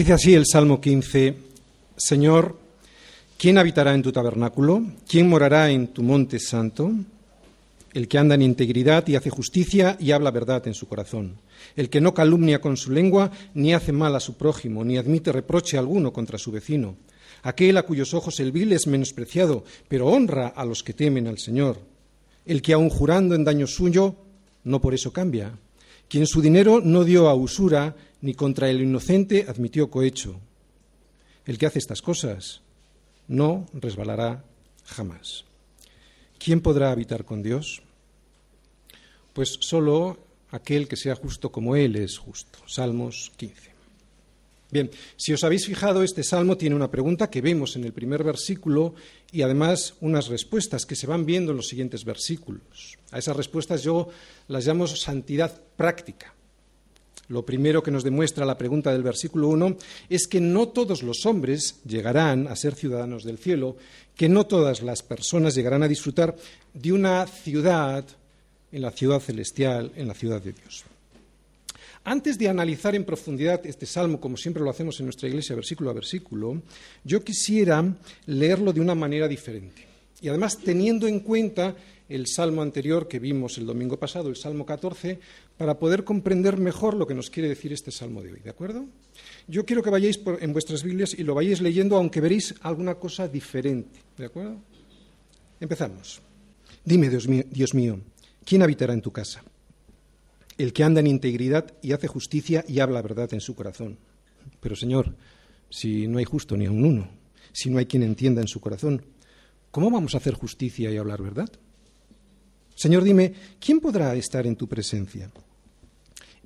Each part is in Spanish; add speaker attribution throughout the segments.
Speaker 1: Dice así el Salmo 15, Señor, ¿quién habitará en tu tabernáculo? ¿Quién morará en tu monte santo? El que anda en integridad y hace justicia y habla verdad en su corazón. El que no calumnia con su lengua, ni hace mal a su prójimo, ni admite reproche alguno contra su vecino. Aquel a cuyos ojos el vil es menospreciado, pero honra a los que temen al Señor. El que aun jurando en daño suyo, no por eso cambia. Quien su dinero no dio a usura, ni contra el inocente admitió cohecho. El que hace estas cosas no resbalará jamás. ¿Quién podrá habitar con Dios? Pues solo aquel que sea justo como Él es justo. Salmos 15. Bien, si os habéis fijado, este salmo tiene una pregunta que vemos en el primer versículo y además unas respuestas que se van viendo en los siguientes versículos. A esas respuestas yo las llamo santidad práctica. Lo primero que nos demuestra la pregunta del versículo 1 es que no todos los hombres llegarán a ser ciudadanos del cielo, que no todas las personas llegarán a disfrutar de una ciudad en la ciudad celestial, en la ciudad de Dios. Antes de analizar en profundidad este salmo, como siempre lo hacemos en nuestra iglesia, versículo a versículo, yo quisiera leerlo de una manera diferente. Y además teniendo en cuenta el salmo anterior que vimos el domingo pasado, el salmo 14, para poder comprender mejor lo que nos quiere decir este salmo de hoy, ¿de acuerdo? Yo quiero que vayáis en vuestras Biblias y lo vayáis leyendo, aunque veréis alguna cosa diferente, ¿de acuerdo? Empezamos. Dime, Dios mío, ¿quién habitará en tu casa? El que anda en integridad y hace justicia y habla verdad en su corazón. Pero Señor, si no hay justo ni aun uno, si no hay quien entienda en su corazón, ¿cómo vamos a hacer justicia y hablar verdad? Señor, dime, ¿quién podrá estar en tu presencia?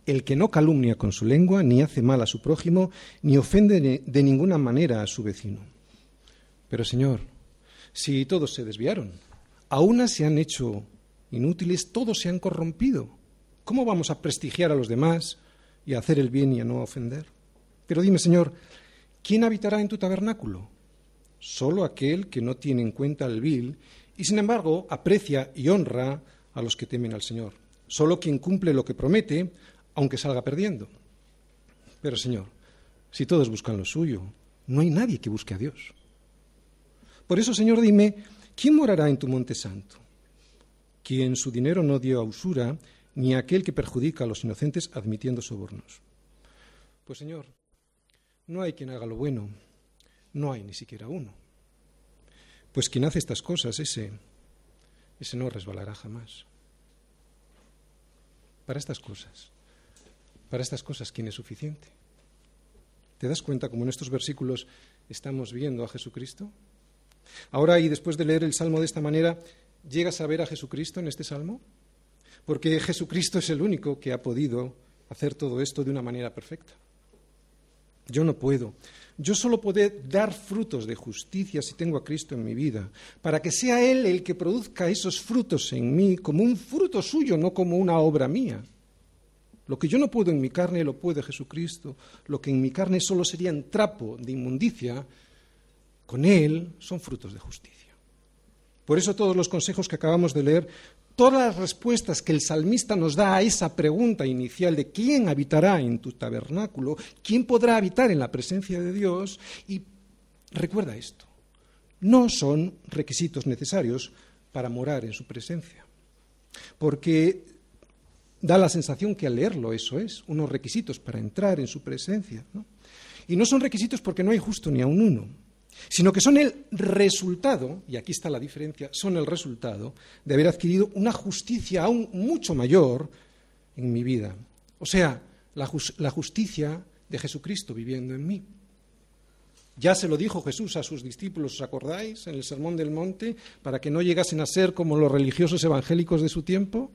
Speaker 1: El que no calumnia con su lengua, ni hace mal a su prójimo, ni ofende de ninguna manera a su vecino. Pero Señor, si todos se desviaron, a una se han hecho inútiles, todos se han corrompido. ¿Cómo vamos a prestigiar a los demás y a hacer el bien y a no ofender? Pero dime, Señor, ¿quién habitará en tu tabernáculo? Solo aquel que no tiene en cuenta el vil y, sin embargo, aprecia y honra a los que temen al Señor. Solo quien cumple lo que promete, aunque salga perdiendo. Pero, Señor, si todos buscan lo suyo, no hay nadie que busque a Dios. Por eso, Señor, dime, ¿quién morará en tu monte santo? Quien su dinero no dio a usura ni aquel que perjudica a los inocentes admitiendo sobornos. Pues Señor, no hay quien haga lo bueno, no hay ni siquiera uno. Pues quien hace estas cosas, ese, ese no resbalará jamás. Para estas cosas, para estas cosas, ¿quién es suficiente? ¿Te das cuenta cómo en estos versículos estamos viendo a Jesucristo? Ahora, y después de leer el Salmo de esta manera, ¿llegas a ver a Jesucristo en este Salmo? Porque Jesucristo es el único que ha podido hacer todo esto de una manera perfecta. Yo no puedo. Yo solo puedo dar frutos de justicia si tengo a Cristo en mi vida, para que sea Él el que produzca esos frutos en mí como un fruto suyo, no como una obra mía. Lo que yo no puedo en mi carne lo puede Jesucristo. Lo que en mi carne solo sería un trapo de inmundicia, con Él son frutos de justicia. Por eso todos los consejos que acabamos de leer todas las respuestas que el salmista nos da a esa pregunta inicial de quién habitará en tu tabernáculo, quién podrá habitar en la presencia de Dios, y recuerda esto, no son requisitos necesarios para morar en su presencia, porque da la sensación que al leerlo eso es, unos requisitos para entrar en su presencia. Y no son requisitos porque no hay justo ni aun uno sino que son el resultado, y aquí está la diferencia, son el resultado de haber adquirido una justicia aún mucho mayor en mi vida. O sea, la, justicia de Jesucristo viviendo en mí. Ya se lo dijo Jesús a sus discípulos, ¿os acordáis? En el Sermón del Monte, para que no llegasen a ser como los religiosos evangélicos de su tiempo.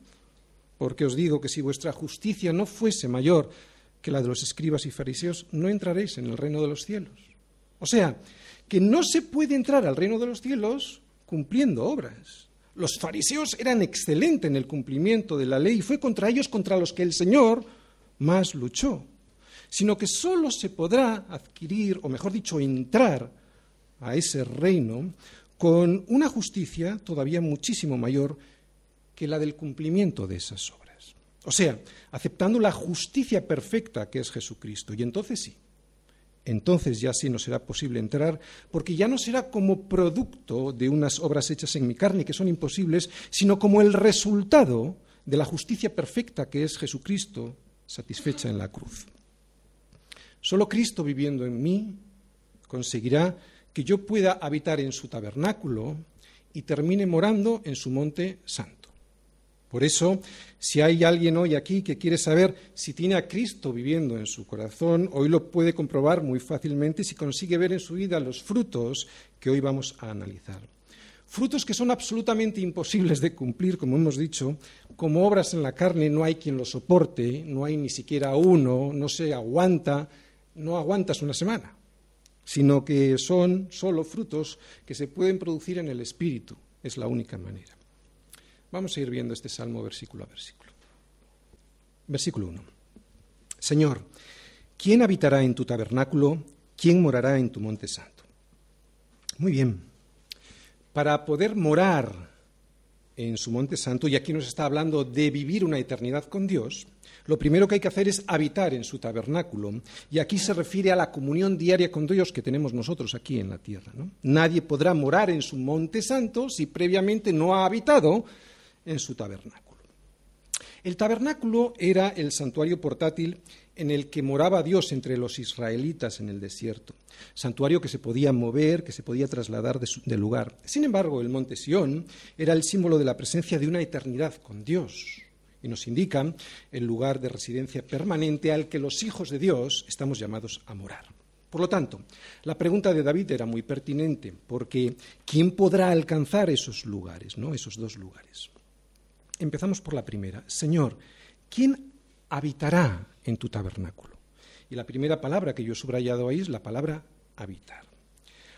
Speaker 1: Porque os digo que si vuestra justicia no fuese mayor que la de los escribas y fariseos, no entraréis en el reino de los cielos. O sea, que no se puede entrar al reino de los cielos cumpliendo obras. Los fariseos eran excelentes en el cumplimiento de la ley y fue contra ellos contra los que el Señor más luchó, sino que solo se podrá adquirir, o mejor dicho, entrar a ese reino con una justicia todavía muchísimo mayor que la del cumplimiento de esas obras. O sea, aceptando la justicia perfecta que es Jesucristo. Y entonces sí, entonces ya sí no será posible entrar, porque ya no será como producto de unas obras hechas en mi carne que son imposibles, sino como el resultado de la justicia perfecta que es Jesucristo satisfecha en la cruz. Solo Cristo viviendo en mí conseguirá que yo pueda habitar en su tabernáculo y termine morando en su monte santo. Por eso, si hay alguien hoy aquí que quiere saber si tiene a Cristo viviendo en su corazón, hoy lo puede comprobar muy fácilmente si consigue ver en su vida los frutos que hoy vamos a analizar. Frutos que son absolutamente imposibles de cumplir, como hemos dicho, como obras en la carne no hay quien los soporte, no hay ni siquiera uno, no se aguanta, no aguantas una semana, sino que son solo frutos que se pueden producir en el Espíritu, es la única manera. Vamos a ir viendo este salmo versículo a versículo. Versículo 1. Señor, ¿quién habitará en tu tabernáculo? ¿Quién morará en tu monte santo? Muy bien. Para poder morar en su monte santo, y aquí nos está hablando de vivir una eternidad con Dios, lo primero que hay que hacer es habitar en su tabernáculo. Y aquí se refiere a la comunión diaria con Dios que tenemos nosotros aquí en la tierra. Nadie podrá morar en su monte santo si previamente no ha habitado en su tabernáculo. El tabernáculo era el santuario portátil en el que moraba Dios entre los israelitas en el desierto, santuario que se podía mover, que se podía trasladar del lugar. Sin embargo, el monte Sión era el símbolo de la presencia de una eternidad con Dios y nos indica el lugar de residencia permanente al que los hijos de Dios estamos llamados a morar. Por lo tanto, la pregunta de David era muy pertinente, porque ¿quién podrá alcanzar esos lugares, no? esos dos lugares? Empezamos por la primera. Señor, ¿quién habitará en tu tabernáculo? Y la primera palabra que yo he subrayado ahí es la palabra habitar.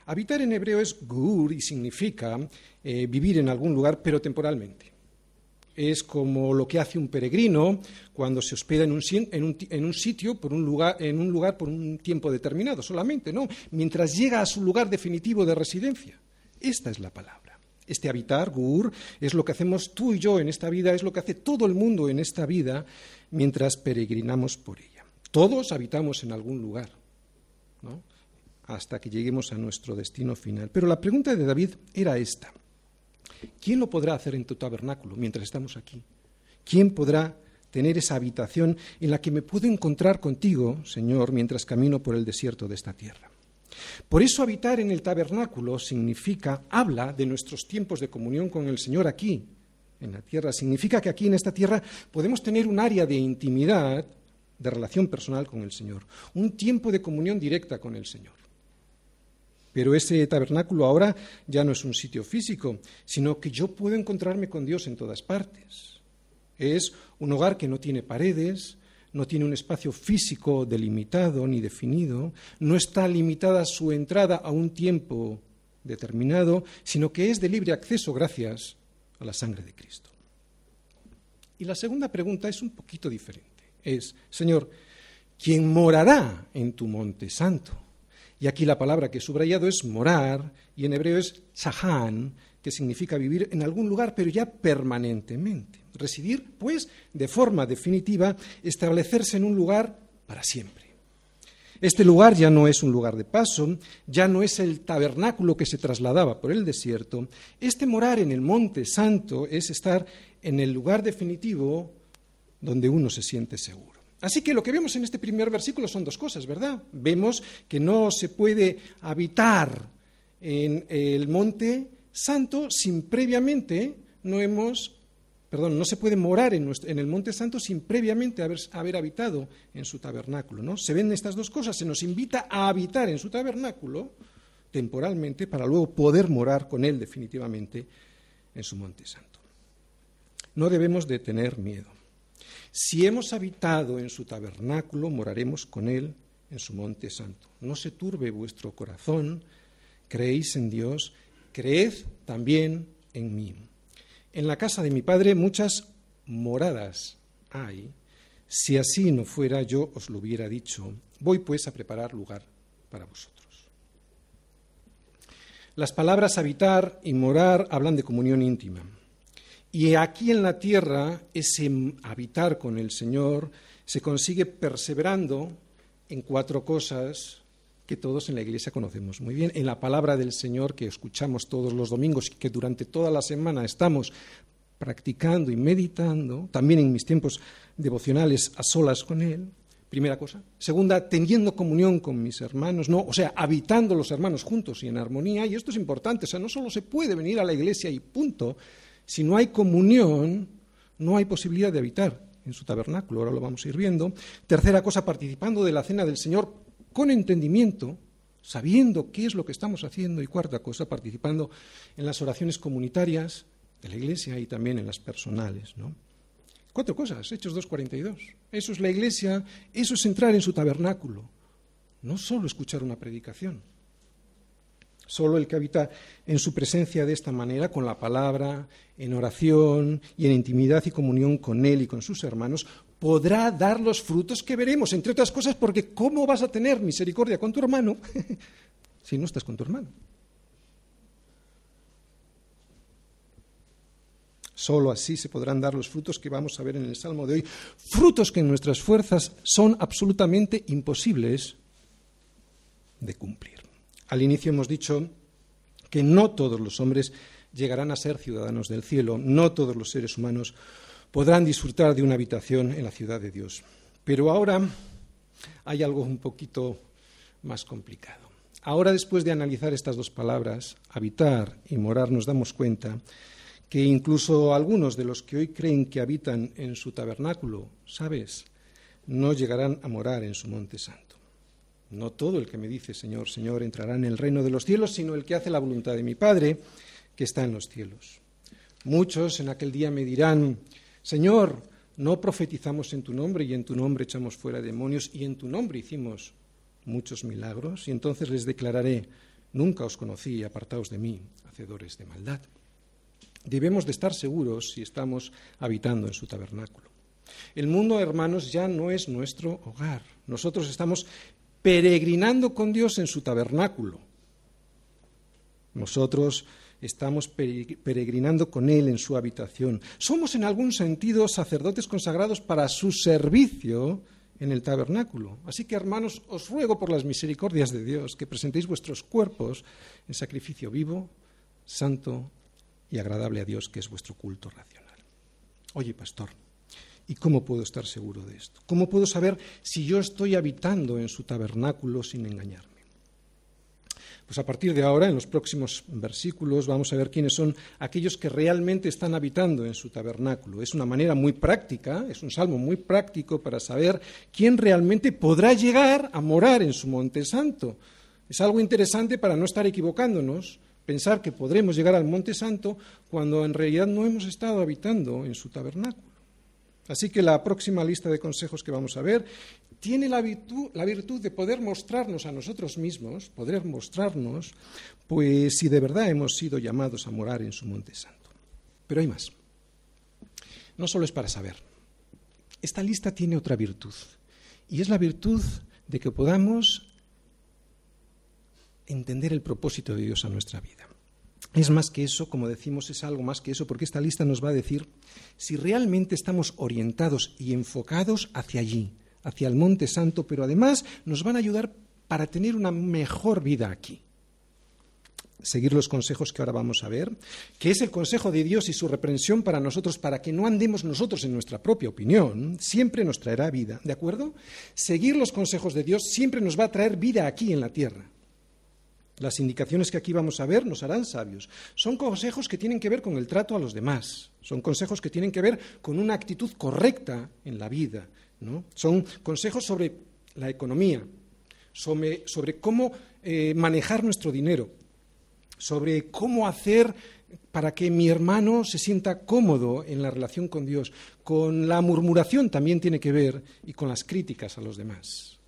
Speaker 1: Habitar en hebreo es gur y significa eh, vivir en algún lugar, pero temporalmente. Es como lo que hace un peregrino cuando se hospeda en un, en un, sitio, por un lugar, en un lugar por un tiempo determinado solamente, ¿no? Mientras llega a su lugar definitivo de residencia. Esta es la palabra. Este habitar, gur, es lo que hacemos tú y yo en esta vida, es lo que hace todo el mundo en esta vida mientras peregrinamos por ella. Todos habitamos en algún lugar, ¿no? hasta que lleguemos a nuestro destino final. Pero la pregunta de David era esta. ¿Quién lo podrá hacer en tu tabernáculo mientras estamos aquí? ¿Quién podrá tener esa habitación en la que me puedo encontrar contigo, Señor, mientras camino por el desierto de esta tierra? Por eso habitar en el tabernáculo significa, habla de nuestros tiempos de comunión con el Señor aquí, en la tierra. Significa que aquí en esta tierra podemos tener un área de intimidad, de relación personal con el Señor, un tiempo de comunión directa con el Señor. Pero ese tabernáculo ahora ya no es un sitio físico, sino que yo puedo encontrarme con Dios en todas partes. Es un hogar que no tiene paredes, no tiene un espacio físico delimitado ni definido, no está limitada su entrada a un tiempo determinado, sino que es de libre acceso gracias a la sangre de Cristo. Y la segunda pregunta es un poquito diferente. Es, Señor, ¿quién morará en tu monte santo? Y aquí la palabra que he subrayado es morar, y en hebreo es chahan, que significa vivir en algún lugar, pero ya permanentemente. Residir, pues, de forma definitiva, establecerse en un lugar para siempre. Este lugar ya no es un lugar de paso, ya no es el tabernáculo que se trasladaba por el desierto. Este morar en el monte santo es estar en el lugar definitivo donde uno se siente seguro. Así que lo que vemos en este primer versículo son dos cosas, ¿verdad? Vemos que no se puede habitar en el monte santo sin previamente no hemos, perdón, no se puede morar en, el Monte Santo sin previamente haber, haber, habitado en su tabernáculo. ¿no? Se ven estas dos cosas, se nos invita a habitar en su tabernáculo temporalmente para luego poder morar con él definitivamente en su Monte Santo. No debemos de tener miedo. Si hemos habitado en su tabernáculo, moraremos con él en su monte santo. No se turbe vuestro corazón, creéis en Dios, creed también en mí. En la casa de mi padre muchas moradas hay. Si así no fuera, yo os lo hubiera dicho. Voy pues a preparar lugar para vosotros. Las palabras habitar y morar hablan de comunión íntima. Y aquí en la tierra, ese habitar con el Señor se consigue perseverando en cuatro cosas que todos en la Iglesia conocemos muy bien, en la palabra del Señor que escuchamos todos los domingos y que durante toda la semana estamos practicando y meditando, también en mis tiempos devocionales a solas con Él, primera cosa. Segunda, teniendo comunión con mis hermanos, no, o sea, habitando los hermanos juntos y en armonía, y esto es importante, o sea, no solo se puede venir a la iglesia y punto, si no hay comunión, no hay posibilidad de habitar en su tabernáculo, ahora lo vamos a ir viendo. Tercera cosa, participando de la cena del Señor con entendimiento, sabiendo qué es lo que estamos haciendo. Y cuarta cosa, participando en las oraciones comunitarias, de la Iglesia y también en las personales. ¿no? Cuatro cosas, Hechos 2.42. Eso es la Iglesia, eso es entrar en su tabernáculo, no solo escuchar una predicación. Solo el que habita en su presencia de esta manera, con la palabra, en oración y en intimidad y comunión con Él y con sus hermanos, podrá dar los frutos que veremos, entre otras cosas, porque ¿cómo vas a tener misericordia con tu hermano si no estás con tu hermano? Solo así se podrán dar los frutos que vamos a ver en el Salmo de hoy, frutos que en nuestras fuerzas son absolutamente imposibles de cumplir. Al inicio hemos dicho que no todos los hombres llegarán a ser ciudadanos del cielo, no todos los seres humanos podrán disfrutar de una habitación en la ciudad de Dios. Pero ahora hay algo un poquito más complicado. Ahora, después de analizar estas dos palabras, habitar y morar, nos damos cuenta que incluso algunos de los que hoy creen que habitan en su tabernáculo, ¿sabes? No llegarán a morar en su monte santo. No todo el que me dice Señor, Señor entrará en el reino de los cielos, sino el que hace la voluntad de mi Padre, que está en los cielos. Muchos en aquel día me dirán, Señor, no profetizamos en tu nombre y en tu nombre echamos fuera demonios y en tu nombre hicimos muchos milagros. Y entonces les declararé, nunca os conocí, apartaos de mí, hacedores de maldad. Debemos de estar seguros si estamos habitando en su tabernáculo. El mundo, hermanos, ya no es nuestro hogar. Nosotros estamos peregrinando con Dios en su tabernáculo. Nosotros estamos peregrinando con Él en su habitación. Somos en algún sentido sacerdotes consagrados para su servicio en el tabernáculo. Así que, hermanos, os ruego por las misericordias de Dios que presentéis vuestros cuerpos en sacrificio vivo, santo y agradable a Dios, que es vuestro culto racional. Oye, pastor, ¿y cómo puedo estar seguro de esto? ¿Cómo puedo saber si yo estoy habitando en su tabernáculo sin engañarme? Pues a partir de ahora, en los próximos versículos, vamos a ver quiénes son aquellos que realmente están habitando en su tabernáculo. Es una manera muy práctica, es un salmo muy práctico para saber quién realmente podrá llegar a morar en su monte santo. Es algo interesante para no estar equivocándonos pensar que podremos llegar al Monte Santo cuando en realidad no hemos estado habitando en su tabernáculo. Así que la próxima lista de consejos que vamos a ver tiene la virtud, de poder mostrarnos a nosotros mismos, poder mostrarnos, pues si de verdad hemos sido llamados a morar en su Monte Santo. Pero hay más. No solo es para saber. Esta lista tiene otra virtud, y es la virtud de que podamos entender el propósito de Dios a nuestra vida. Es más que eso, como decimos, es algo más que eso, porque esta lista nos va a decir si realmente estamos orientados y enfocados hacia allí, hacia el Monte Santo, pero además nos van a ayudar para tener una mejor vida aquí. Seguir los consejos que ahora vamos a ver, que es el consejo de Dios y su reprensión para nosotros, para que no andemos nosotros en nuestra propia opinión, siempre nos traerá vida, ¿de acuerdo? Seguir los consejos de Dios siempre nos va a traer vida aquí en la tierra. Las indicaciones que aquí vamos a ver nos harán sabios. Son consejos que tienen que ver con el trato a los demás. Son consejos que tienen que ver con una actitud correcta en la vida. ¿No? Son consejos sobre la economía, sobre, cómo eh, manejar nuestro dinero, sobre cómo hacer para que mi hermano se sienta cómodo en la relación con Dios. Con la murmuración también tiene que ver y con las críticas a los demás.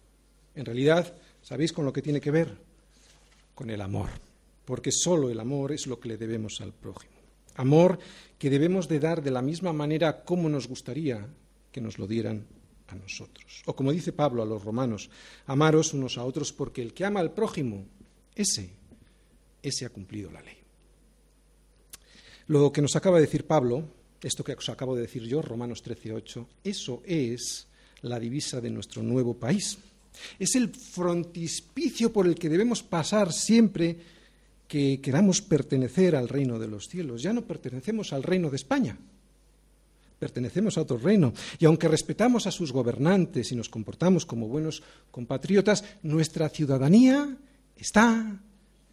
Speaker 1: En realidad, ¿sabéis con lo que tiene que ver? con el amor, porque solo el amor es lo que le debemos al prójimo. Amor que debemos de dar de la misma manera como nos gustaría que nos lo dieran a nosotros. O como dice Pablo a los romanos, amaros unos a otros porque el que ama al prójimo, ese, ese ha cumplido la ley. Lo que nos acaba de decir Pablo, esto que os acabo de decir yo, Romanos 13:8, eso es la divisa de nuestro nuevo país. Es el frontispicio por el que debemos pasar siempre que queramos pertenecer al reino de los cielos. Ya no pertenecemos al reino de España, pertenecemos a otro reino. Y aunque respetamos a sus gobernantes y nos comportamos como buenos compatriotas, nuestra ciudadanía está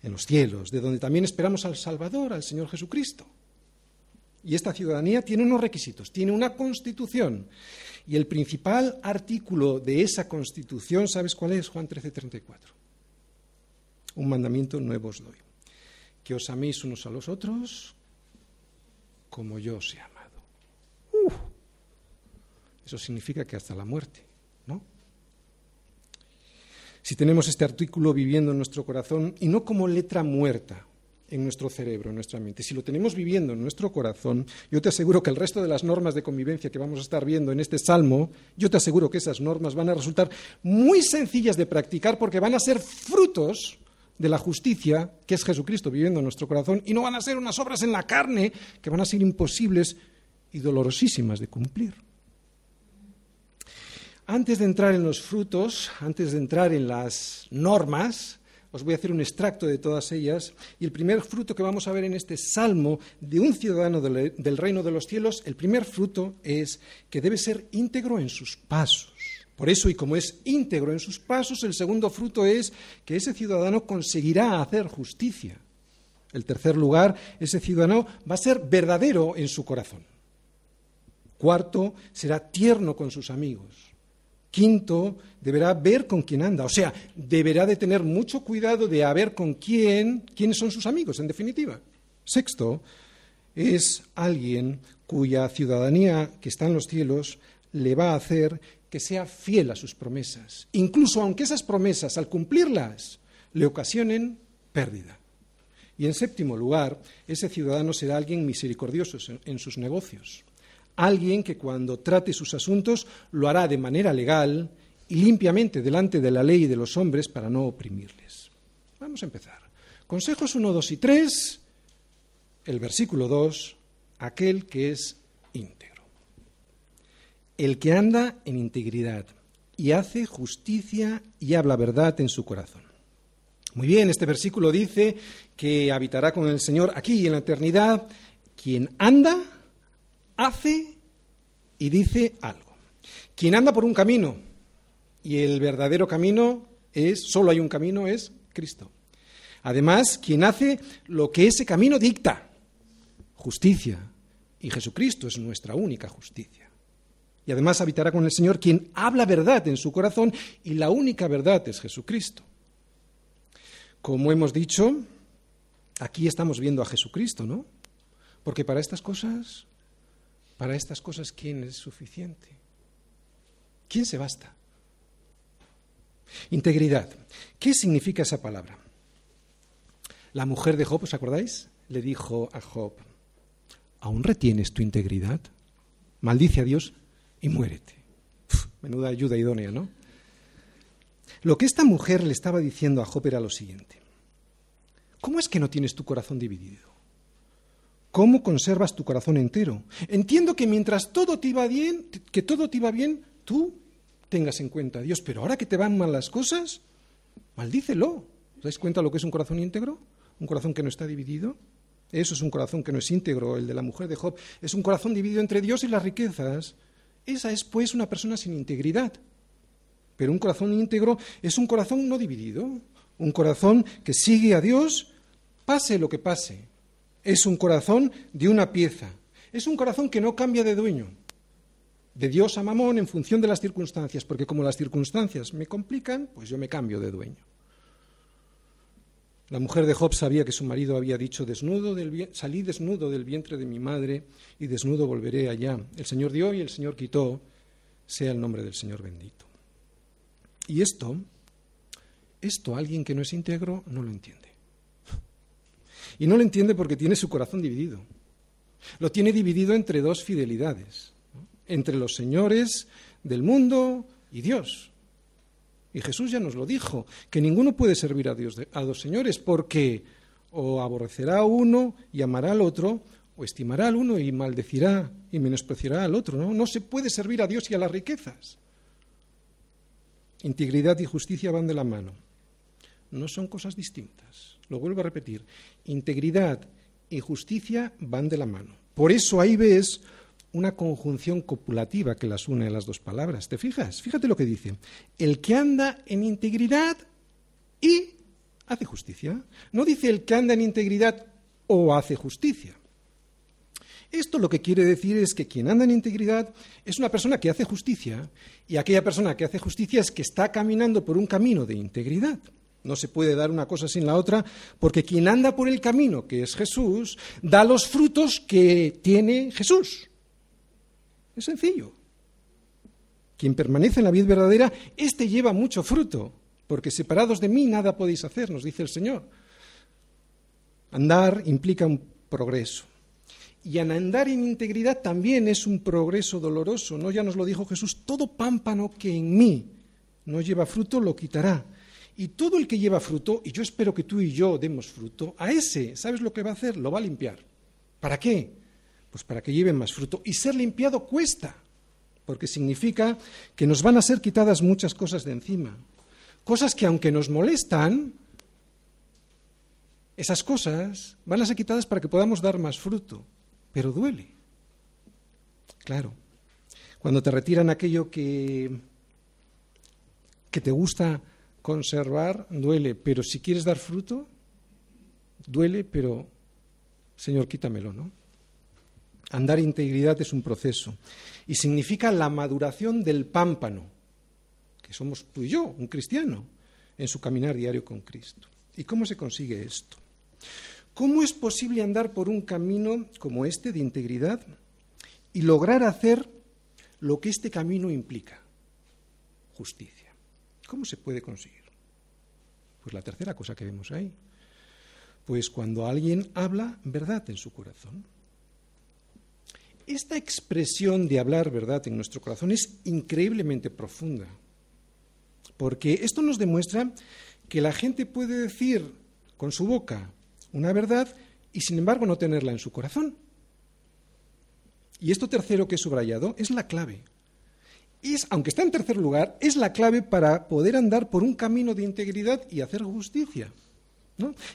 Speaker 1: en los cielos, de donde también esperamos al Salvador, al Señor Jesucristo. Y esta ciudadanía tiene unos requisitos, tiene una constitución. Y el principal artículo de esa constitución, ¿sabes cuál es? Juan 13:34. Un mandamiento nuevo os doy. Que os améis unos a los otros como yo os he. Eso significa que hasta la muerte, ¿no? Si tenemos este artículo viviendo en nuestro corazón y no como letra muerta en nuestro cerebro, en nuestra mente, si lo tenemos viviendo en nuestro corazón, yo te aseguro que el resto de las normas de convivencia que vamos a estar viendo en este salmo, yo te aseguro que esas normas van a resultar muy sencillas de practicar porque van a ser frutos de la justicia, que es Jesucristo viviendo en nuestro corazón, y no van a ser unas obras en la carne que van a ser imposibles y dolorosísimas de cumplir. Antes de entrar en los frutos, antes de entrar en las normas, os voy a hacer un extracto de todas ellas. Y el primer fruto que vamos a ver en este salmo de un ciudadano del reino de los cielos, el primer fruto es que debe ser íntegro en sus pasos. Por eso, y como es íntegro en sus pasos, el segundo fruto es que ese ciudadano conseguirá hacer justicia. El tercer lugar, ese ciudadano va a ser verdadero en su corazón. Cuarto, será tierno con sus amigos. Quinto, deberá ver con quién anda, o sea, deberá de tener mucho cuidado de ver con quién, quiénes son sus amigos, en definitiva. Sexto, es alguien cuya ciudadanía que está en los cielos le va a hacer que sea fiel a sus promesas, incluso aunque esas promesas, al cumplirlas, le ocasionen pérdida. Y en séptimo lugar, ese ciudadano será alguien misericordioso en sus negocios alguien que cuando trate sus asuntos lo hará de manera legal y limpiamente delante de la ley y de los hombres para no oprimirles. Vamos a empezar. Consejos 1, 2 y 3, el versículo 2, aquel que es íntegro. El que anda en integridad y hace justicia y habla verdad en su corazón. Muy bien, este versículo dice que habitará con el Señor aquí en la eternidad quien anda hace y dice algo. Quien anda por un camino y el verdadero camino es, solo hay un camino, es Cristo. Además, quien hace lo que ese camino dicta, justicia. Y Jesucristo es nuestra única justicia. Y además habitará con el Señor quien habla verdad en su corazón y la única verdad es Jesucristo. Como hemos dicho, aquí estamos viendo a Jesucristo, ¿no? Porque para estas cosas para estas cosas, ¿quién es suficiente? ¿Quién se basta? Integridad. ¿Qué significa esa palabra? La mujer de Job, ¿os acordáis? Le dijo a Job, ¿aún retienes tu integridad? Maldice a Dios y muérete. menuda ayuda idónea, ¿no? Lo que esta mujer le estaba diciendo a Job era lo siguiente. ¿Cómo es que no tienes tu corazón dividido? ¿Cómo conservas tu corazón entero? Entiendo que mientras todo te iba bien, que todo te iba bien, tú tengas en cuenta a Dios, pero ahora que te van mal las cosas, maldícelo. ¿Os dais cuenta lo que es un corazón íntegro? Un corazón que no está dividido. Eso es un corazón que no es íntegro, el de la mujer de Job. Es un corazón dividido entre Dios y las riquezas. Esa es, pues, una persona sin integridad. Pero un corazón íntegro es un corazón no dividido, un corazón que sigue a Dios, pase lo que pase. Es un corazón de una pieza. Es un corazón que no cambia de dueño. De Dios a Mamón en función de las circunstancias, porque como las circunstancias me complican, pues yo me cambio de dueño. La mujer de Job sabía que su marido había dicho, desnudo del, salí desnudo del vientre de mi madre y desnudo volveré allá. El Señor dio y el Señor quitó, sea el nombre del Señor bendito. Y esto, esto alguien que no es íntegro no lo entiende. Y no lo entiende porque tiene su corazón dividido. Lo tiene dividido entre dos fidelidades, entre los señores del mundo y Dios. Y Jesús ya nos lo dijo, que ninguno puede servir a, Dios a dos señores porque o aborrecerá a uno y amará al otro, o estimará al uno y maldecirá y menospreciará al otro. ¿no? no se puede servir a Dios y a las riquezas. integridad y justicia van de la mano. No son cosas distintas. Lo vuelvo a repetir. Integridad y justicia van de la mano. Por eso ahí ves una conjunción copulativa que las une a las dos palabras. ¿Te fijas? Fíjate lo que dice. El que anda en integridad y hace justicia. No dice el que anda en integridad o hace justicia. Esto lo que quiere decir es que quien anda en integridad es una persona que hace justicia y aquella persona que hace justicia es que está caminando por un camino de integridad. No se puede dar una cosa sin la otra, porque quien anda por el camino, que es Jesús, da los frutos que tiene Jesús. Es sencillo. Quien permanece en la vida verdadera, éste lleva mucho fruto, porque separados de mí nada podéis hacer, nos dice el Señor. Andar implica un progreso. Y andar en integridad también es un progreso doloroso, ¿no? Ya nos lo dijo Jesús, todo pámpano que en mí no lleva fruto lo quitará. Y todo el que lleva fruto, y yo espero que tú y yo demos fruto, a ese, ¿sabes lo que va a hacer? Lo va a limpiar. ¿Para qué? Pues para que lleven más fruto. Y ser limpiado cuesta, porque significa que nos van a ser quitadas muchas cosas de encima. Cosas que aunque nos molestan, esas cosas van a ser quitadas para que podamos dar más fruto pero duele. Claro, cuando te retiran aquello que, que te gusta conservar, duele, pero si quieres dar fruto, duele, pero Señor, quítamelo, ¿no? Andar integridad es un proceso y significa la maduración del pámpano, que somos tú y yo, un cristiano, en su caminar diario con Cristo. ¿Y cómo se consigue esto? ¿Cómo es posible andar por un camino como este de integridad y lograr hacer lo que este camino implica? Justicia. ¿Cómo se puede conseguir? Pues la tercera cosa que vemos ahí. Pues cuando alguien habla verdad en su corazón. Esta expresión de hablar verdad en nuestro corazón es increíblemente profunda, porque esto nos demuestra que la gente puede decir con su boca una verdad y sin embargo no tenerla en su corazón. Y esto tercero que he subrayado es la clave. Es, aunque está en tercer lugar, es la clave para poder andar por un camino de integridad y hacer justicia.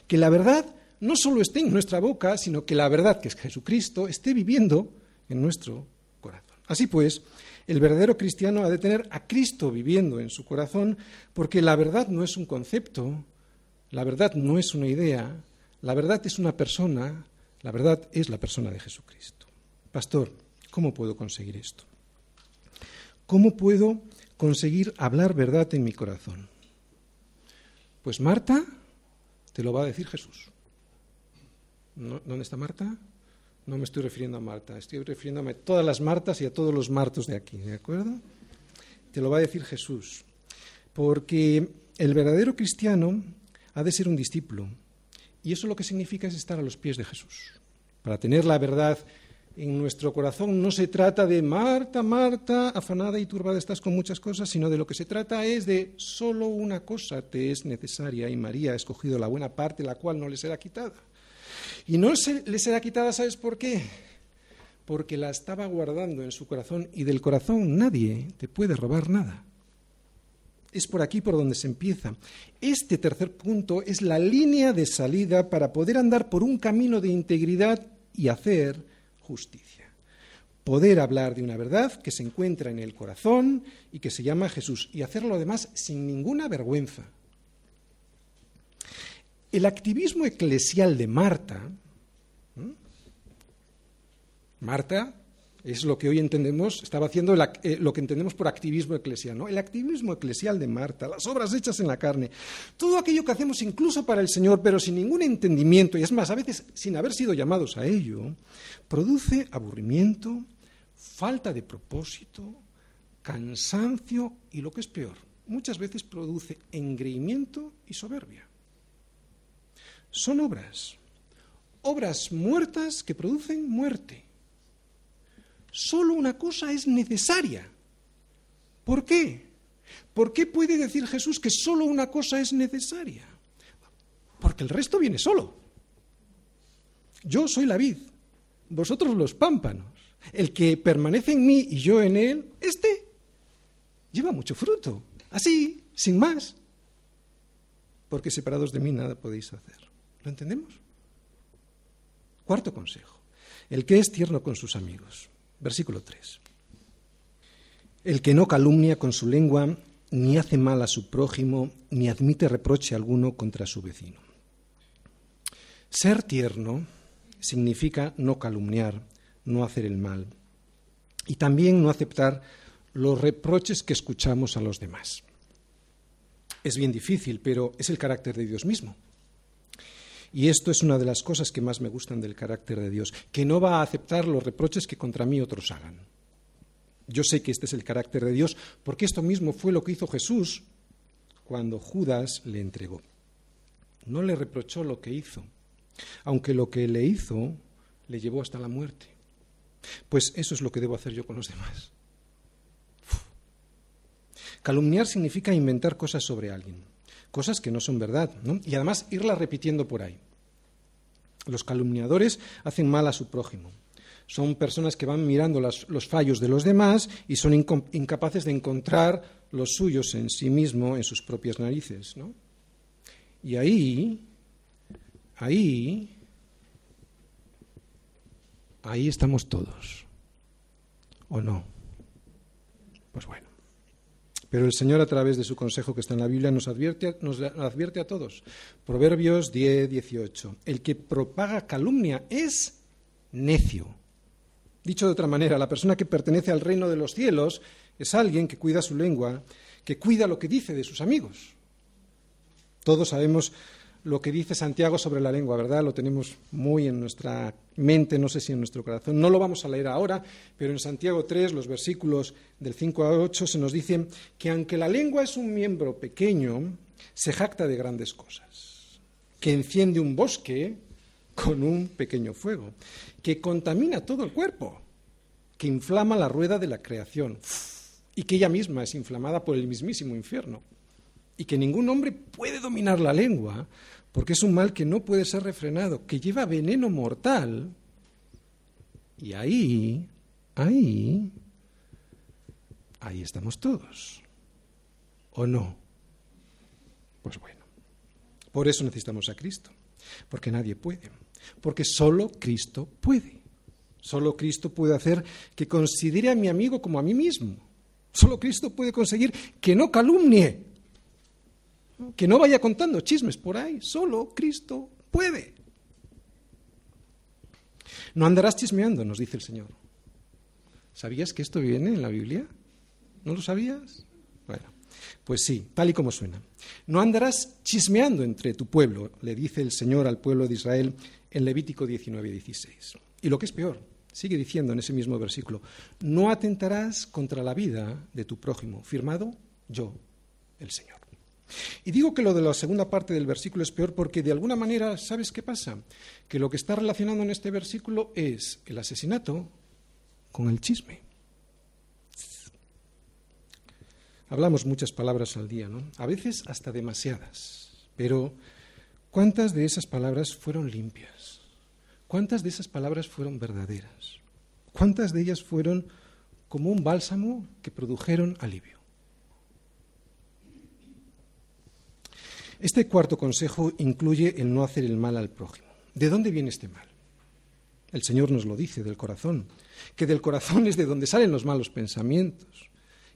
Speaker 1: Que la verdad no solo esté en nuestra boca, sino que la verdad, que es Jesucristo, esté viviendo en nuestro corazón. Así pues, el verdadero cristiano ha de tener a Cristo viviendo en su corazón, porque la verdad no es un concepto, la verdad no es una idea, la verdad es una persona, la verdad es la persona de Jesucristo. Pastor, ¿cómo puedo conseguir esto? ¿Cómo puedo conseguir hablar verdad en mi corazón? Pues Marta te lo va a decir Jesús. ¿Dónde está Marta? No me estoy refiriendo a Marta, estoy refiriéndome a todas las Martas y a todos los Martos de aquí, ¿de acuerdo? Te lo va a decir Jesús. Porque el verdadero cristiano ha de ser un discípulo, y eso lo que significa es estar a los pies de Jesús. Para tener la verdad en nuestro corazón no se trata de Marta, Marta, afanada y turbada estás con muchas cosas, sino de lo que se trata es de solo una cosa te es necesaria y María ha escogido la buena parte, la cual no le será quitada. Y no le será quitada, ¿sabes por qué? Porque la estaba guardando en su corazón y del corazón nadie te puede robar nada es por aquí por donde se empieza. Este tercer punto es la línea de salida para poder andar por un camino de integridad y hacer justicia. Poder hablar de una verdad que se encuentra en el corazón y que se llama Jesús y hacerlo además sin ninguna vergüenza. El activismo eclesial de Marta, Marta es lo que hoy entendemos, estaba haciendo eh, lo que entendemos por activismo eclesial, ¿no? El activismo eclesial de Marta, las obras hechas en la carne, todo aquello que hacemos incluso para el Señor, pero sin ningún entendimiento, y es más, a veces sin haber sido llamados a ello, produce aburrimiento, falta de propósito, cansancio y lo que es peor, muchas veces produce engreimiento y soberbia. Son obras, obras muertas que producen muerte solo una cosa es necesaria. ¿Por qué? ¿Por qué puede decir Jesús que solo una cosa es necesaria? Porque el resto viene solo. Yo soy la vid, vosotros los pámpanos. El que permanece en mí y yo en él, este lleva mucho fruto. Así, sin más. Porque separados de mí nada podéis hacer. ¿Lo entendemos? Cuarto consejo. El que es tierno con sus amigos. Versículo 3. El que no calumnia con su lengua, ni hace mal a su prójimo, ni admite reproche alguno contra su vecino. Ser tierno significa no calumniar, no hacer el mal y también no aceptar los reproches que escuchamos a los demás. Es bien difícil, pero es el carácter de Dios mismo. Y esto es una de las cosas que más me gustan del carácter de Dios, que no va a aceptar los reproches que contra mí otros hagan. Yo sé que este es el carácter de Dios, porque esto mismo fue lo que hizo Jesús cuando Judas le entregó. No le reprochó lo que hizo, aunque lo que le hizo le llevó hasta la muerte. Pues eso es lo que debo hacer yo con los demás. Calumniar significa inventar cosas sobre alguien, cosas que no son verdad, ¿no? y además irlas repitiendo por ahí. Los calumniadores hacen mal a su prójimo. Son personas que van mirando los fallos de los demás y son incapaces de encontrar los suyos en sí mismo, en sus propias narices. ¿no? Y ahí, ahí, ahí estamos todos. ¿O no? Pues bueno. Pero el Señor, a través de su consejo que está en la Biblia, nos advierte, nos advierte a todos. Proverbios 10, 18. El que propaga calumnia es necio. Dicho de otra manera, la persona que pertenece al reino de los cielos es alguien que cuida su lengua, que cuida lo que dice de sus amigos. Todos sabemos lo que dice Santiago sobre la lengua, ¿verdad? Lo tenemos muy en nuestra mente, no sé si en nuestro corazón. No lo vamos a leer ahora, pero en Santiago 3, los versículos del 5 a 8, se nos dice que aunque la lengua es un miembro pequeño, se jacta de grandes cosas, que enciende un bosque con un pequeño fuego, que contamina todo el cuerpo, que inflama la rueda de la creación y que ella misma es inflamada por el mismísimo infierno y que ningún hombre puede dominar la lengua porque es un mal que no puede ser refrenado, que lleva veneno mortal. Y ahí, ahí, ahí estamos todos. ¿O no? Pues bueno, por eso necesitamos a Cristo, porque nadie puede, porque solo Cristo puede. Solo Cristo puede hacer que considere a mi amigo como a mí mismo. Solo Cristo puede conseguir que no calumnie, que no vaya contando chismes por ahí, solo Cristo puede. No andarás chismeando, nos dice el Señor. ¿Sabías que esto viene en la Biblia? ¿No lo sabías? Bueno, pues sí, tal y como suena. No andarás chismeando entre tu pueblo, le dice el Señor al pueblo de Israel en Levítico 19, 16. Y lo que es peor, sigue diciendo en ese mismo versículo, no atentarás contra la vida de tu prójimo, firmado yo, el Señor. Y digo que lo de la segunda parte del versículo es peor porque de alguna manera, ¿sabes qué pasa? Que lo que está relacionando en este versículo es el asesinato con el chisme. Hablamos muchas palabras al día, ¿no? A veces hasta demasiadas. Pero ¿cuántas de esas palabras fueron limpias? ¿Cuántas de esas palabras fueron verdaderas? ¿Cuántas de ellas fueron como un bálsamo que produjeron alivio? Este cuarto consejo incluye el no hacer el mal al prójimo. ¿De dónde viene este mal? El Señor nos lo dice, del corazón, que del corazón es de donde salen los malos pensamientos,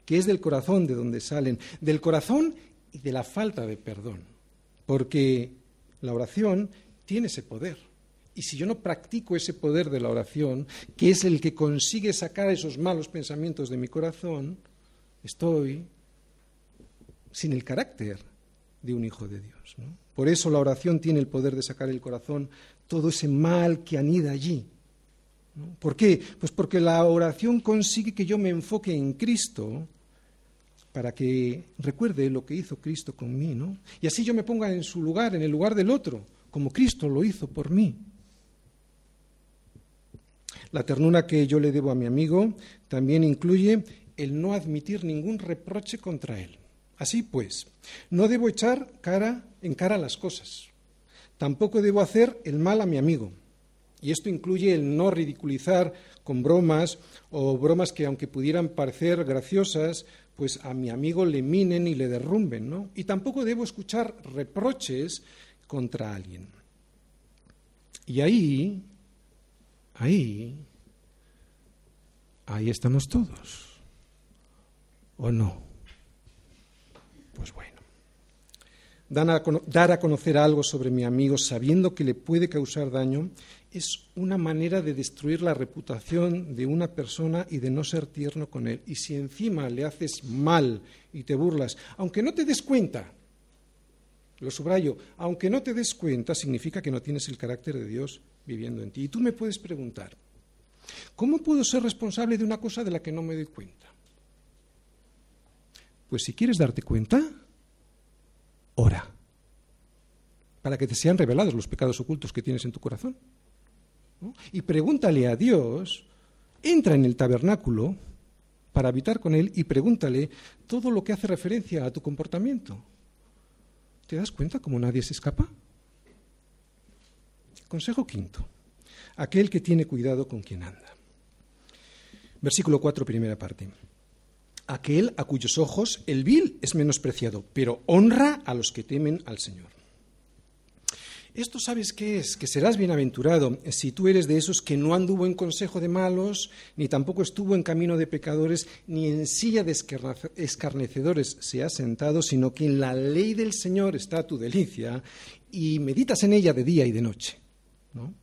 Speaker 1: que es del corazón de donde salen, del corazón y de la falta de perdón, porque la oración tiene ese poder. Y si yo no practico ese poder de la oración, que es el que consigue sacar esos malos pensamientos de mi corazón, estoy sin el carácter de un hijo de Dios. Por eso la oración tiene el poder de sacar del corazón todo ese mal que anida allí. ¿Por qué? Pues porque la oración consigue que yo me enfoque en Cristo para que recuerde lo que hizo Cristo con mí, ¿no? Y así yo me ponga en su lugar, en el lugar del otro, como Cristo lo hizo por mí. La ternura que yo le debo a mi amigo también incluye el no admitir ningún reproche contra él. Así pues, no debo echar cara en cara las cosas. Tampoco debo hacer el mal a mi amigo. Y esto incluye el no ridiculizar con bromas o bromas que aunque pudieran parecer graciosas, pues a mi amigo le minen y le derrumben, ¿no? Y tampoco debo escuchar reproches contra alguien. Y ahí, ahí, ahí estamos todos. ¿O no? Pues bueno. Dar a conocer algo sobre mi amigo sabiendo que le puede causar daño es una manera de destruir la reputación de una persona y de no ser tierno con él. Y si encima le haces mal y te burlas, aunque no te des cuenta, lo subrayo, aunque no te des cuenta, significa que no tienes el carácter de Dios viviendo en ti. Y tú me puedes preguntar, ¿cómo puedo ser responsable de una cosa de la que no me doy cuenta? Pues si quieres darte cuenta, ora, para que te sean revelados los pecados ocultos que tienes en tu corazón. Y pregúntale a Dios, entra en el tabernáculo para habitar con Él y pregúntale todo lo que hace referencia a tu comportamiento. ¿Te das cuenta cómo nadie se escapa? Consejo quinto. Aquel que tiene cuidado con quien anda. Versículo 4, primera parte. Aquel a cuyos ojos el vil es menospreciado, pero honra a los que temen al Señor. Esto sabes qué es, que serás bienaventurado si tú eres de esos que no anduvo en consejo de malos, ni tampoco estuvo en camino de pecadores, ni en silla de escarnecedores se ha sentado, sino que en la ley del Señor está tu delicia y meditas en ella de día y de noche.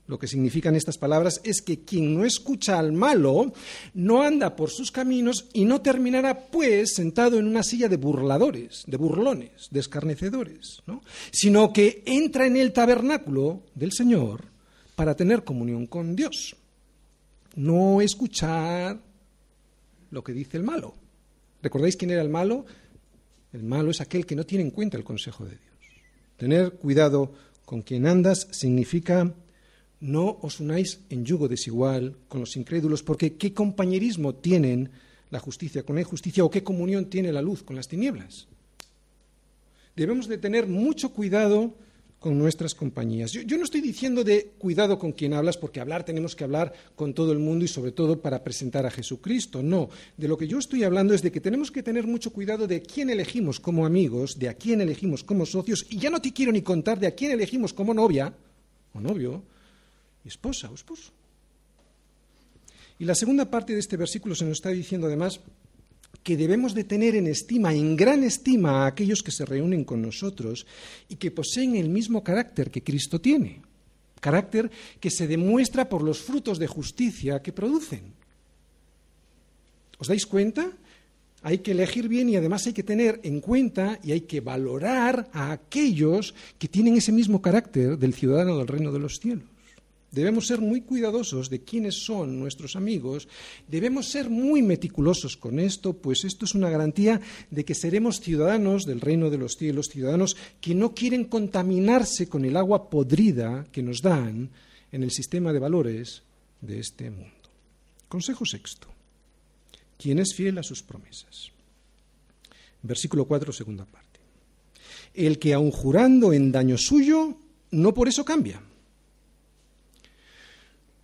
Speaker 1: Lo que significan estas palabras es que quien no escucha al malo no anda por sus caminos y no terminará, pues, sentado en una silla de burladores, de burlones, de escarnecedores, sino que entra en el tabernáculo del Señor para tener comunión con Dios. No escuchar lo que dice el malo. ¿Recordáis quién era el malo? El malo es aquel que no tiene en cuenta el consejo de Dios. Tener cuidado con quien andas significa no os unáis en yugo desigual con los incrédulos, porque ¿qué compañerismo tienen la justicia con la injusticia o qué comunión tiene la luz con las tinieblas? Debemos de tener mucho cuidado con nuestras compañías. Yo, no estoy diciendo de cuidado con quien hablas, porque hablar tenemos que hablar con todo el mundo y sobre todo para presentar a Jesucristo. No, de lo que yo estoy hablando es de que tenemos que tener mucho cuidado de quién elegimos como amigos, de a quién elegimos como socios, y ya no te quiero ni contar de a quién elegimos como novia o novio, esposa o esposo. Y la segunda parte de este versículo se nos está diciendo además que debemos de tener en estima, en gran estima, a aquellos que se reúnen con nosotros y que poseen el mismo carácter que Cristo tiene, carácter que se demuestra por los frutos de justicia que producen. ¿Os dais cuenta? Hay que elegir bien y además hay que tener en cuenta y hay que valorar a aquellos que tienen ese mismo carácter del ciudadano del reino de los cielos. Debemos ser muy cuidadosos de quiénes son nuestros amigos. Debemos ser muy meticulosos con esto, pues esto es una garantía de que seremos ciudadanos del reino de los cielos, ciudadanos que no quieren contaminarse con el agua podrida que nos dan en el sistema de valores de este mundo. Consejo sexto. ¿Quién es fiel a sus promesas? Versículo 4, segunda parte. El que aun jurando en daño suyo, no por eso cambia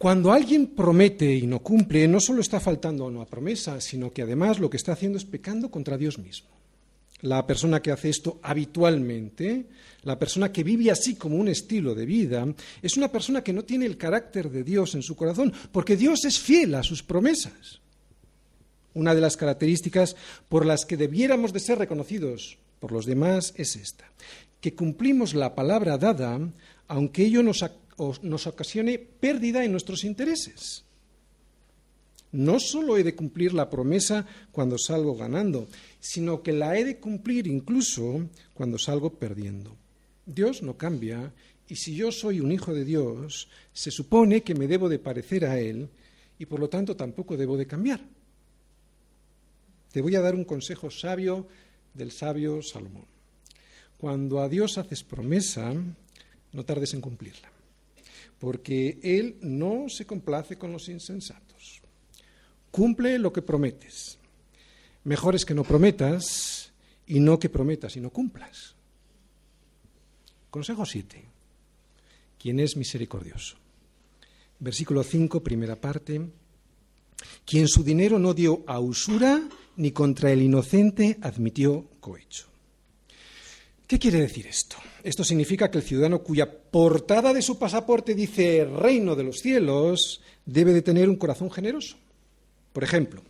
Speaker 1: cuando alguien promete y no cumple, no solo está faltando a una promesa, sino que además lo que está haciendo es pecando contra Dios mismo. La persona que hace esto habitualmente, la persona que vive así como un estilo de vida, es una persona que no tiene el carácter de Dios en su corazón, porque Dios es fiel a sus promesas. Una de las características por las que debiéramos de ser reconocidos por los demás es esta, que cumplimos la palabra dada, aunque ello nos, nos ocasione pérdida en nuestros intereses. No solo he de cumplir la promesa cuando salgo ganando, sino que la he de cumplir incluso cuando salgo perdiendo. Dios no cambia y si yo soy un hijo de Dios, se supone que me debo de parecer a Él y por lo tanto tampoco debo de cambiar. Te voy a dar un consejo sabio del sabio Salomón. Cuando a Dios haces promesa, no tardes en cumplirla porque Él no se complace con los insensatos. Cumple lo que prometes. Mejor es que no prometas y no que prometas y no cumplas. Consejo 7. ¿Quién es misericordioso? Versículo 5, primera parte. Quien su dinero no dio a usura, ni contra el inocente admitió cohecho. ¿Qué quiere decir esto? Esto significa que el ciudadano cuya portada de su pasaporte dice reino de los cielos debe de tener un corazón generoso. Por ejemplo,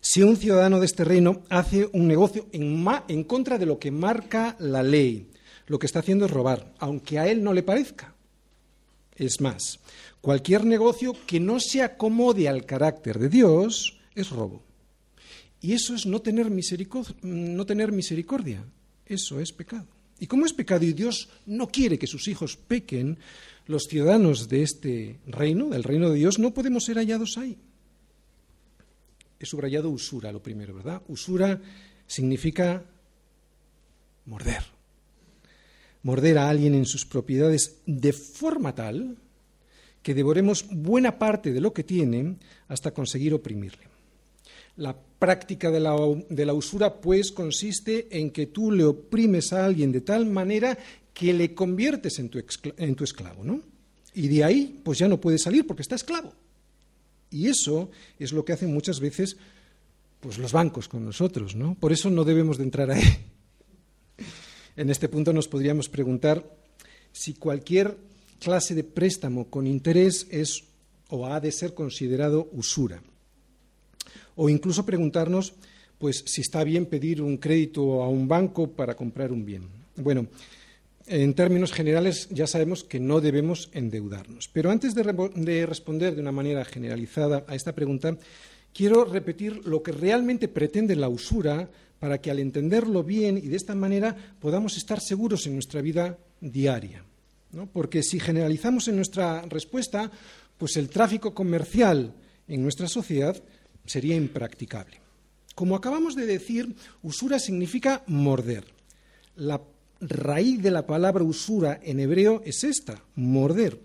Speaker 1: si un ciudadano de este reino hace un negocio en, en, contra de lo que marca la ley, lo que está haciendo es robar, aunque a él no le parezca. Es más, cualquier negocio que no se acomode al carácter de Dios es robo. Y eso es no tener no tener misericordia. Eso es pecado. Y como es pecado y Dios no quiere que sus hijos pequen, los ciudadanos de este reino, del reino de Dios, no podemos ser hallados ahí. He subrayado usura, lo primero, ¿verdad? Usura significa morder. Morder a alguien en sus propiedades de forma tal que devoremos buena parte de lo que tiene hasta conseguir oprimirle. La práctica de la, usura, pues, consiste en que tú le oprimes a alguien de tal manera que le conviertes en tu, en tu esclavo, ¿no? Y de ahí, pues ya no puede salir porque está esclavo. Y eso es lo que hacen muchas veces pues, los bancos con nosotros, ¿no? Por eso no debemos de entrar ahí. En este punto nos podríamos preguntar si cualquier clase de préstamo con interés es o ha de ser considerado usura o incluso preguntarnos pues si está bien pedir un crédito a un banco para comprar un bien. Bueno, en términos generales ya sabemos que no debemos endeudarnos. Pero antes de, de, responder de una manera generalizada a esta pregunta, quiero repetir lo que realmente pretende la usura para que al entenderlo bien y de esta manera podamos estar seguros en nuestra vida diaria. ¿no? Porque si generalizamos en nuestra respuesta, pues el tráfico comercial en nuestra sociedad sería impracticable. Como acabamos de decir, usura significa morder. La raíz de la palabra usura en hebreo es esta, morder.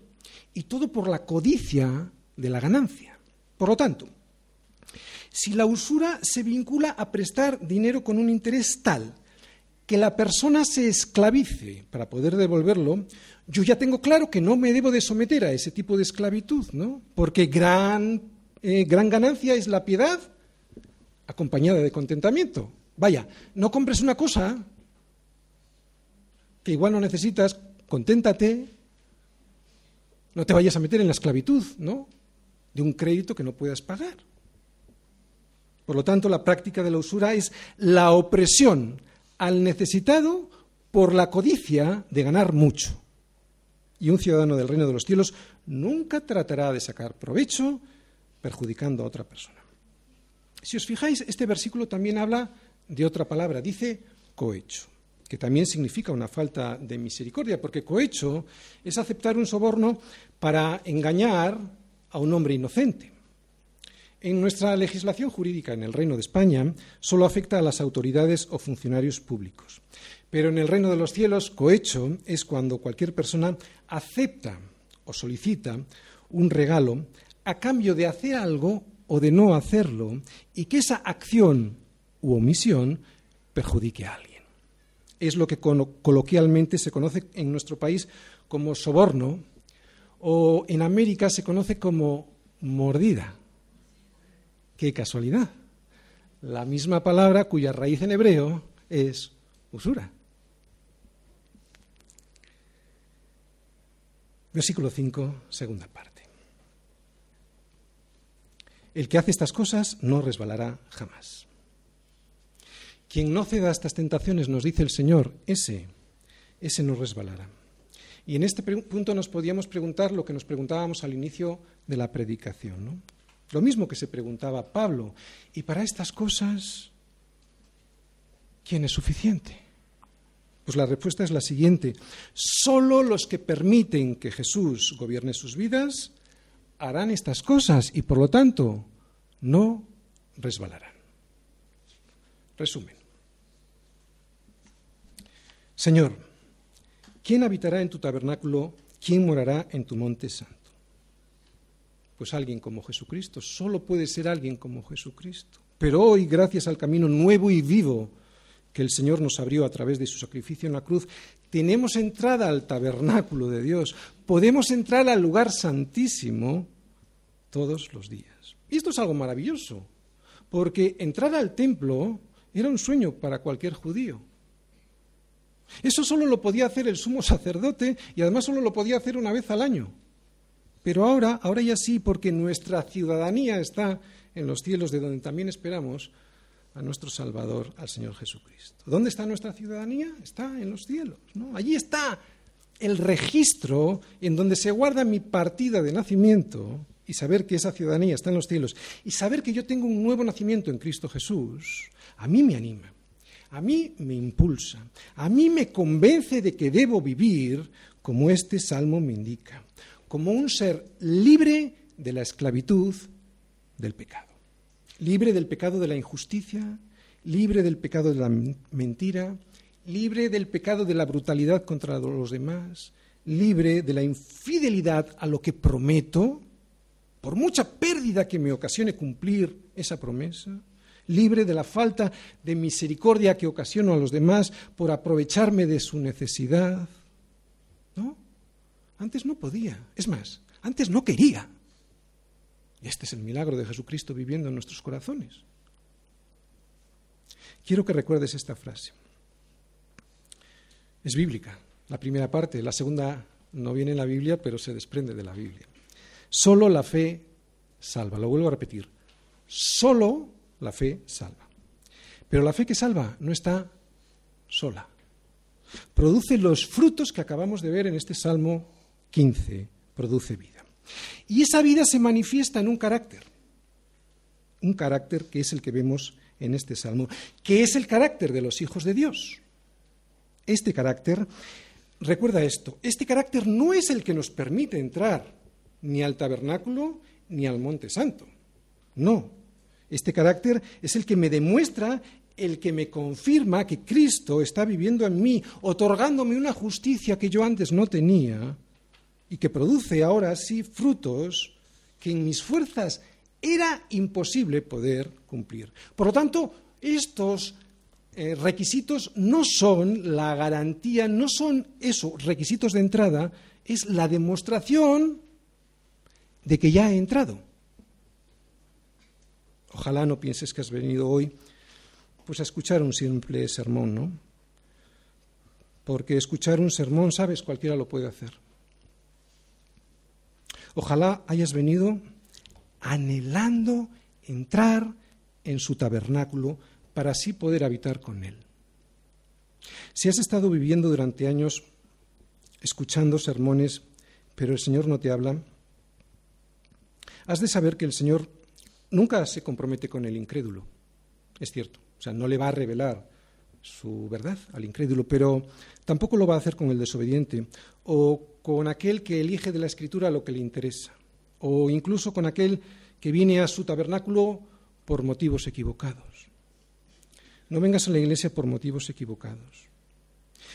Speaker 1: Y todo por la codicia de la ganancia. Por lo tanto, si la usura se vincula a prestar dinero con un interés tal que la persona se esclavice para poder devolverlo, yo ya tengo claro que no me debo de someter a ese tipo de esclavitud, ¿no? Porque gran eh, gran ganancia es la piedad acompañada de contentamiento. Vaya, no compres una cosa que igual no necesitas, conténtate, no te vayas a meter en la esclavitud. De un crédito que no puedas pagar. Por lo tanto, la práctica de la usura es la opresión al necesitado por la codicia de ganar mucho. Y un ciudadano del reino de los cielos nunca tratará de sacar provecho perjudicando a otra persona. Si os fijáis, este versículo también habla de otra palabra, dice cohecho, que también significa una falta de misericordia, porque cohecho es aceptar un soborno para engañar a un hombre inocente. En nuestra legislación jurídica en el Reino de España solo afecta a las autoridades o funcionarios públicos. Pero en el Reino de los Cielos, cohecho es cuando cualquier persona acepta o solicita un regalo a cambio de hacer algo o de no hacerlo y que esa acción u omisión perjudique a alguien. Es lo que coloquialmente se conoce en nuestro país como soborno o en América se conoce como mordida. Qué casualidad. La misma palabra cuya raíz en hebreo es usura. Versículo 5, segunda parte. El que hace estas cosas no resbalará jamás. Quien no ceda a estas tentaciones, nos dice el Señor, ese, ese no resbalará. Y en este punto nos podíamos preguntar lo que nos preguntábamos al inicio de la predicación. ¿no? Lo mismo que se preguntaba Pablo. Y para estas cosas, ¿quién es suficiente? Pues la respuesta es la siguiente. Solo los que permiten que Jesús gobierne sus vidas harán estas cosas y por lo tanto no resbalarán. Resumen. Señor, ¿quién habitará en tu tabernáculo? ¿Quién morará en tu monte santo? Pues alguien como Jesucristo, solo puede ser alguien como Jesucristo. Pero hoy, gracias al camino nuevo y vivo que el Señor nos abrió a través de su sacrificio en la cruz, tenemos entrada al tabernáculo de Dios, podemos entrar al lugar santísimo todos los días. Y esto es algo maravilloso, porque entrar al templo era un sueño para cualquier judío. Eso solo lo podía hacer el sumo sacerdote y además solo lo podía hacer una vez al año. Pero ahora, ahora ya sí, porque nuestra ciudadanía está en los cielos de donde también esperamos a nuestro Salvador, al Señor Jesucristo. ¿Dónde está nuestra ciudadanía? Está en los cielos. ¿no? Allí está el registro en donde se guarda mi partida de nacimiento y saber que esa ciudadanía está en los cielos y saber que yo tengo un nuevo nacimiento en Cristo Jesús, a mí me anima, a mí me impulsa, a mí me convence de que debo vivir como este salmo me indica, como un ser libre de la esclavitud del pecado libre del pecado de la injusticia, libre del pecado de la mentira, libre del pecado de la brutalidad contra los demás, libre de la infidelidad a lo que prometo, por mucha pérdida que me ocasione cumplir esa promesa, libre de la falta de misericordia que ocasiono a los demás por aprovecharme de su necesidad. ¿No? Antes no podía, es más, antes no quería. Y este es el milagro de Jesucristo viviendo en nuestros corazones. Quiero que recuerdes esta frase. Es bíblica, la primera parte, la segunda no viene en la Biblia, pero se desprende de la Biblia. Solo la fe salva, lo vuelvo a repetir, solo la fe salva. Pero la fe que salva no está sola. Produce los frutos que acabamos de ver en este Salmo 15, produce vida. Y esa vida se manifiesta en un carácter, un carácter que es el que vemos en este salmo, que es el carácter de los hijos de Dios. Este carácter, recuerda esto, este carácter no es el que nos permite entrar ni al tabernáculo ni al monte santo. No, este carácter es el que me demuestra, el que me confirma que Cristo está viviendo en mí, otorgándome una justicia que yo antes no tenía y que produce ahora sí frutos que en mis fuerzas era imposible poder cumplir. Por lo tanto, estos eh, requisitos no son la garantía, no son eso, requisitos de entrada, es la demostración de que ya he entrado. Ojalá no pienses que has venido hoy pues a escuchar un simple sermón, ¿no? Porque escuchar un sermón, sabes, cualquiera lo puede hacer. Ojalá hayas venido anhelando entrar en su tabernáculo para así poder habitar con él. Si has estado viviendo durante años escuchando sermones, pero el Señor no te habla, has de saber que el Señor nunca se compromete con el incrédulo. Es cierto, o sea, no le va a revelar su verdad al incrédulo, pero tampoco lo va a hacer con el desobediente o con aquel que elige de la escritura lo que le interesa, o incluso con aquel que viene a su tabernáculo por motivos equivocados. No vengas a la iglesia por motivos equivocados.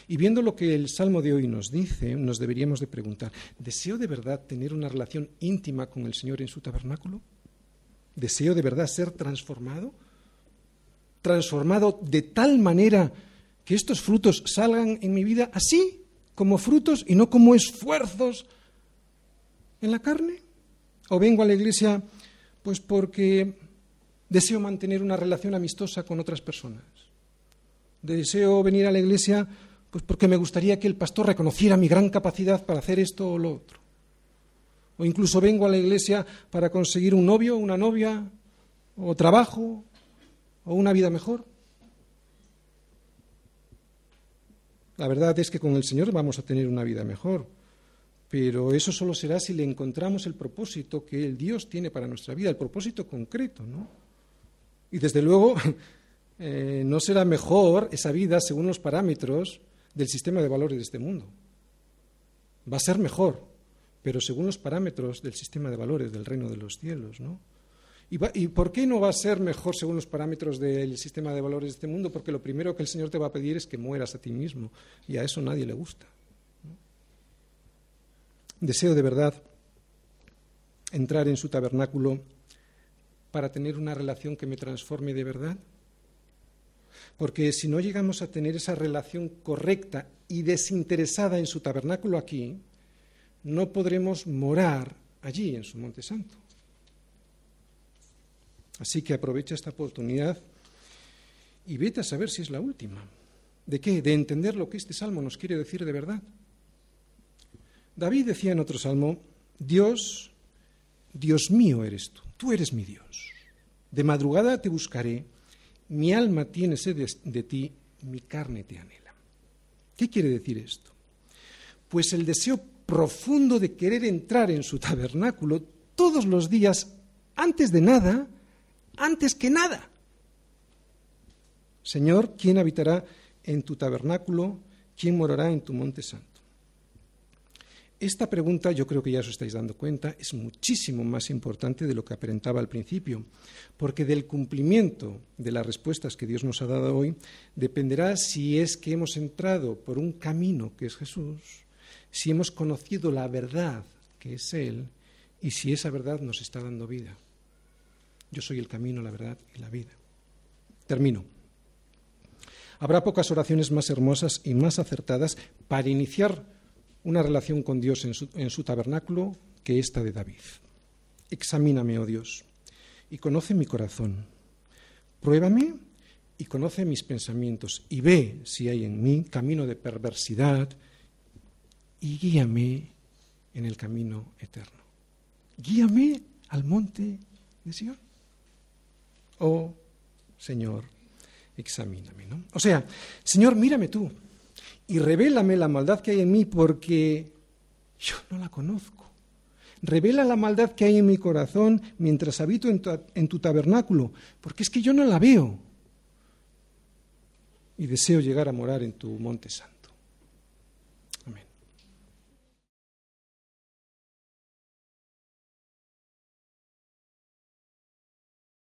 Speaker 1: Y viendo lo que el Salmo de hoy nos dice, nos deberíamos de preguntar, ¿deseo de verdad tener una relación íntima con el Señor en su tabernáculo? ¿Deseo de verdad ser transformado? ¿Transformado de tal manera que estos frutos salgan en mi vida así como frutos y no como esfuerzos en la carne? ¿O vengo a la iglesia pues porque deseo mantener una relación amistosa con otras personas? ¿Deseo venir a la iglesia pues porque me gustaría que el pastor reconociera mi gran capacidad para hacer esto o lo otro? ¿O incluso vengo a la iglesia para conseguir un novio, una novia, o trabajo, o una vida mejor? La verdad es que con el Señor vamos a tener una vida mejor, pero eso solo será si le encontramos el propósito que el Dios tiene para nuestra vida, el propósito concreto, ¿no? Y desde luego eh, no será mejor esa vida según los parámetros del sistema de valores de este mundo. Va a ser mejor, pero según los parámetros del sistema de valores del reino de los cielos, ¿no? ¿Y, por qué no va a ser mejor según los parámetros del sistema de valores de este mundo? Porque lo primero que el Señor te va a pedir es que mueras a ti mismo y a eso nadie le gusta. Deseo de verdad entrar en su tabernáculo para tener una relación que me transforme de verdad. Porque si no llegamos a tener esa relación correcta y desinteresada en su tabernáculo aquí, no podremos morar allí en su monte santo. Así que aprovecha esta oportunidad y vete a saber si es la última. ¿De qué? De entender lo que este salmo nos quiere decir de verdad. David decía en otro salmo, Dios, Dios mío eres tú, tú eres mi Dios. De madrugada te buscaré, mi alma tiene sed de, ti, mi carne te anhela. ¿Qué quiere decir esto? Pues el deseo profundo de querer entrar en su tabernáculo todos los días, antes de nada, antes que nada. Señor, ¿quién habitará en tu tabernáculo? ¿Quién morará en tu monte santo? Esta pregunta, yo creo que ya os estáis dando cuenta, es muchísimo más importante de lo que aparentaba al principio, porque del cumplimiento de las respuestas que Dios nos ha dado hoy dependerá si es que hemos entrado por un camino que es Jesús, si hemos conocido la verdad que es Él y si esa verdad nos está dando vida. Yo soy el camino, la verdad y la vida. Termino. Habrá pocas oraciones más hermosas y más acertadas para iniciar una relación con Dios en su, tabernáculo que esta de David. Examíname, oh Dios, y conoce mi corazón. Pruébame y conoce mis pensamientos y ve si hay en mí camino de perversidad y guíame en el camino eterno. Guíame al monte de Sion. Oh Señor, examíname. ¿no? O sea, Señor, mírame tú y revélame la maldad que hay en mí porque yo no la conozco. Revela la maldad que hay en mi corazón mientras habito en tu, en tu tabernáculo, porque es que yo no la veo. Y deseo llegar a morar en tu monte santo.